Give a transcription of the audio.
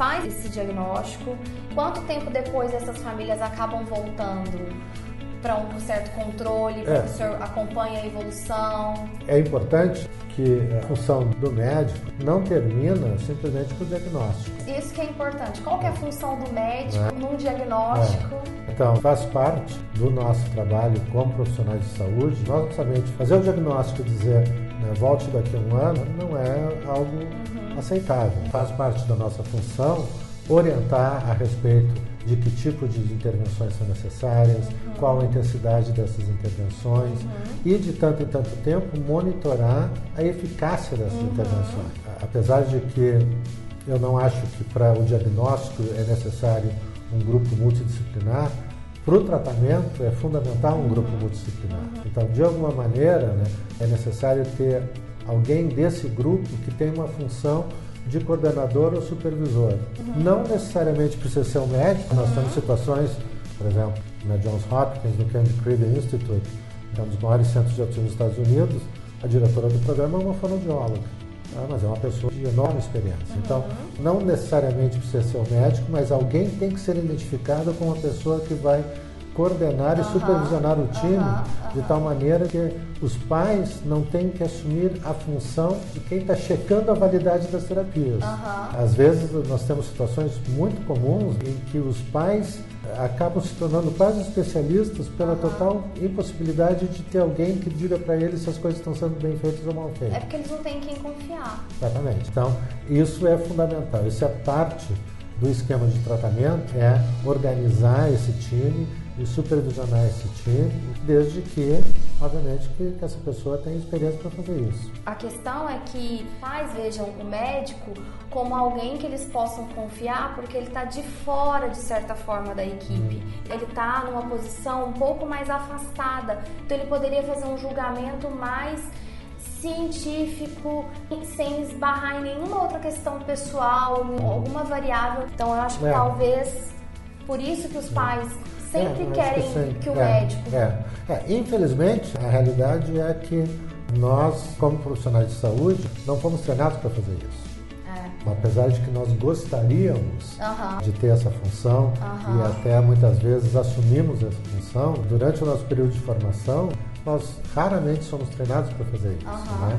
Faz esse diagnóstico. Quanto tempo depois essas famílias acabam voltando para um certo controle, É. o senhor acompanhe a evolução? É importante que a função do médico não termina simplesmente com o diagnóstico. Isso que é importante. Qual que é a função do médico É. num diagnóstico? Então, faz parte do nosso trabalho como profissionais de saúde, nós não somente fazer o diagnóstico e dizer né, volte daqui a um ano, não é algo aceitável. Faz parte da nossa função orientar a respeito de que tipo de intervenções são necessárias, qual a intensidade dessas intervenções e, de tanto em tanto tempo, monitorar a eficácia dessas intervenções. A- Apesar de que eu não acho que para o diagnóstico é necessário um grupo multidisciplinar, para o tratamento é fundamental um grupo multidisciplinar. Então, de alguma maneira, né, é necessário ter alguém desse grupo que tem uma função de coordenador ou supervisor. Não necessariamente precisa ser um médico, nós temos situações, por exemplo, na Johns Hopkins, no Kennedy Creed Institute, que é um dos maiores centros de autismo dos Estados Unidos, a diretora do programa é uma fonoaudióloga. Ah, mas é uma pessoa de enorme experiência. Então, não necessariamente precisa ser o médico, mas alguém tem que ser identificado como uma pessoa que vai coordenar e supervisionar o time de tal maneira que os pais não têm que assumir a função de quem está checando a validade das terapias. Às vezes nós temos situações muito comuns em que os pais eh, acabam se tornando quase especialistas pela total impossibilidade de ter alguém que diga para eles se as coisas estão sendo bem feitas ou mal feitas. É porque eles não têm quem confiar. Exatamente. Então, isso é fundamental. Isso é parte do esquema de tratamento, é organizar esse time e supervisionar esse time, desde que, obviamente, que, que essa pessoa tenha experiência para fazer isso. A questão é que pais vejam o médico como alguém que eles possam confiar, porque ele está de fora, de certa forma, da equipe. Ele está numa posição um pouco mais afastada, então ele poderia fazer um julgamento mais científico, sem esbarrar em nenhuma outra questão pessoal, em alguma variável. Então eu acho que É. talvez por isso que os pais sempre É, eu acho querem sim. que o É, médico É. É, Infelizmente, a realidade é que nós, como profissionais de saúde, não fomos treinados para fazer isso. É. Apesar de que nós gostaríamos de ter essa função e até muitas vezes assumimos essa função, durante o nosso período de formação, nós raramente somos treinados para fazer isso. Né?